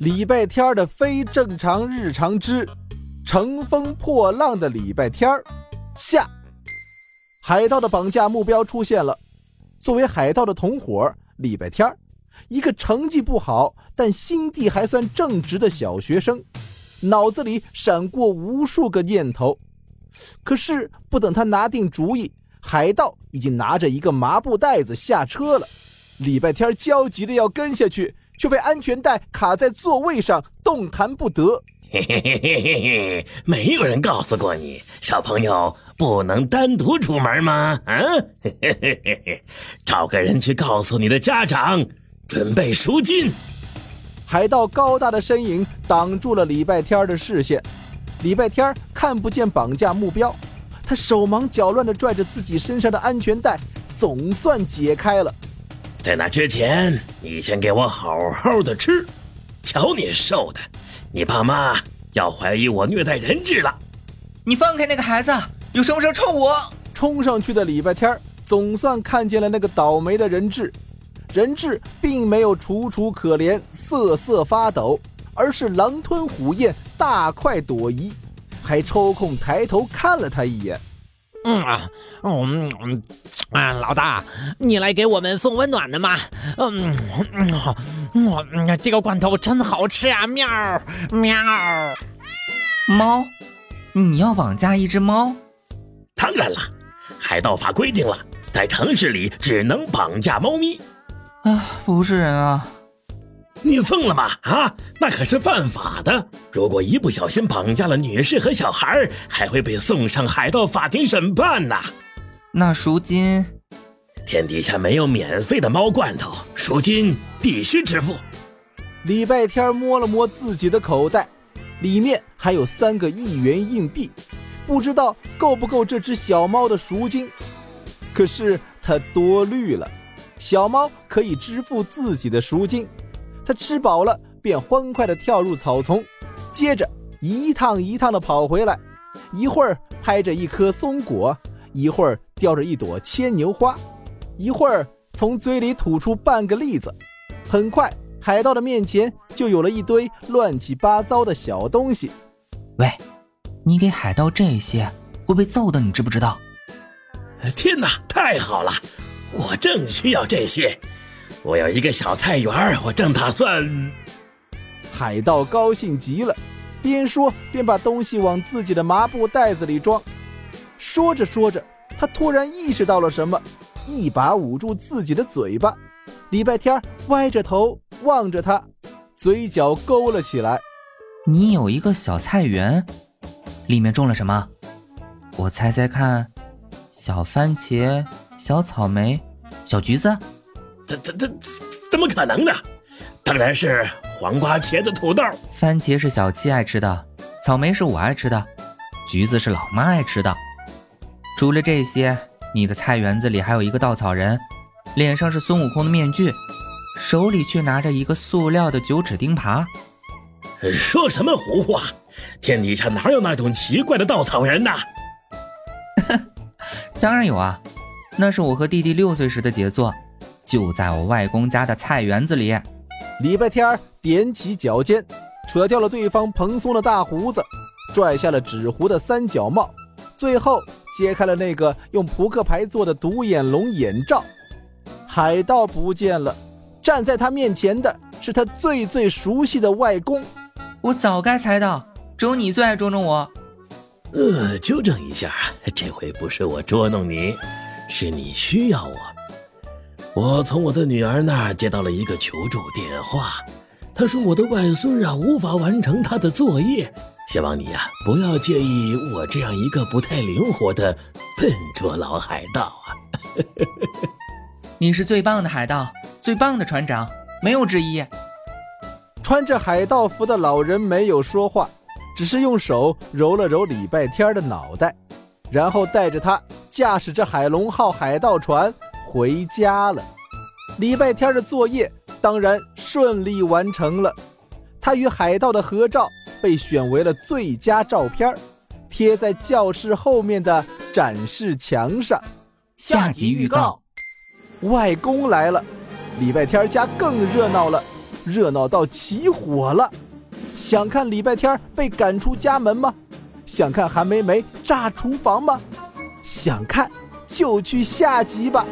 礼拜天的非正常日常之乘风破浪的礼拜天儿下。海盗的绑架目标出现了。作为海盗的同伙，礼拜天儿一个成绩不好但心地还算正直的小学生，脑子里闪过无数个念头。可是不等他拿定主意，海盗已经拿着一个麻布袋子下车了。礼拜天焦急的要跟下去，却被安全带卡在座位上，动弹不得。嘿嘿嘿嘿嘿嘿，没有人告诉过你，小朋友不能单独出门吗？啊，嘿嘿嘿嘿嘿，找个人去告诉你的家长，准备赎金。海盗高大的身影挡住了礼拜天的视线，礼拜天看不见绑架目标，他手忙脚乱地拽着自己身上的安全带，总算解开了。在那之前，你先给我好好的吃。瞧你瘦的，你爸妈要怀疑我虐待人质了。你放开那个孩子，有什么事冲我！冲上去的礼拜天总算看见了那个倒霉的人质。人质并没有楚楚可怜、瑟瑟发抖，而是狼吞虎咽、大快朵颐，还抽空抬头看了他一眼。嗯啊，嗯嗯啊，老大，你来给我们送温暖的吗？嗯嗯好，嗯，这个罐头真好吃啊！喵喵，猫，你要绑架一只猫？当然了，海盗法规定了，在城市里只能绑架猫咪。啊，不是人啊！你疯了吗？啊，那可是犯法的。如果一不小心绑架了女士和小孩，还会被送上海盗法庭审判呢。那赎金？天底下没有免费的猫罐头，赎金必须支付。礼拜天摸了摸自己的口袋，里面还有三个一元硬币，不知道够不够这只小猫的赎金。可是他多虑了，小猫可以支付自己的赎金。他吃饱了，便欢快地跳入草丛，接着一趟一趟地跑回来，一会儿拍着一颗松果，一会儿叼着一朵牵牛花，一会儿从嘴里吐出半个栗子。很快，海盗的面前就有了一堆乱七八糟的小东西。喂，你给海盗这些会被揍的，你知不知道？天哪，太好了，我正需要这些。我有一个小菜园，我正打算。海盗高兴极了，边说边把东西往自己的麻布袋子里装。说着说着，他突然意识到了什么，一把捂住自己的嘴巴。礼拜天歪着头望着他，嘴角勾了起来。你有一个小菜园，里面种了什么？我猜猜看，小番茄、小草莓、小橘子。怎怎怎怎么可能呢？当然是黄瓜、茄子、土豆。番茄是小七爱吃的，草莓是我爱吃的，橘子是老妈爱吃的。除了这些，你的菜园子里还有一个稻草人，脸上是孙悟空的面具，手里却拿着一个塑料的九齿钉耙。说什么胡话！天底下哪有那种奇怪的稻草人呐？当然有啊，那是我和弟弟六岁时的杰作。就在我外公家的菜园子里。礼拜天踮起脚尖，扯掉了对方蓬松的大胡子，拽下了纸糊的三角帽，最后揭开了那个用扑克牌做的独眼龙眼罩。海盗不见了，站在他面前的是他最最熟悉的外公。我早该猜到，只有你最爱捉弄我。呃，纠正一下，这回不是我捉弄你，是你需要我。我从我的女儿那儿接到了一个求助电话，她说我的外孙啊无法完成他的作业，希望你呀不要介意我这样一个不太灵活的笨拙老海盗啊！你是最棒的海盗，最棒的船长，没有之一。穿着海盗服的老人没有说话，只是用手揉了揉礼拜天的脑袋，然后带着他驾驶着海龙号海盗船。回家了，礼拜天的作业当然顺利完成了。他与海盗的合照被选为了最佳照片，贴在教室后面的展示墙上。下集预告：外公来了，礼拜天家更热闹了。热闹到起火了。想看礼拜天被赶出家门吗？想看韩梅梅炸厨房吗？想看就去下集吧。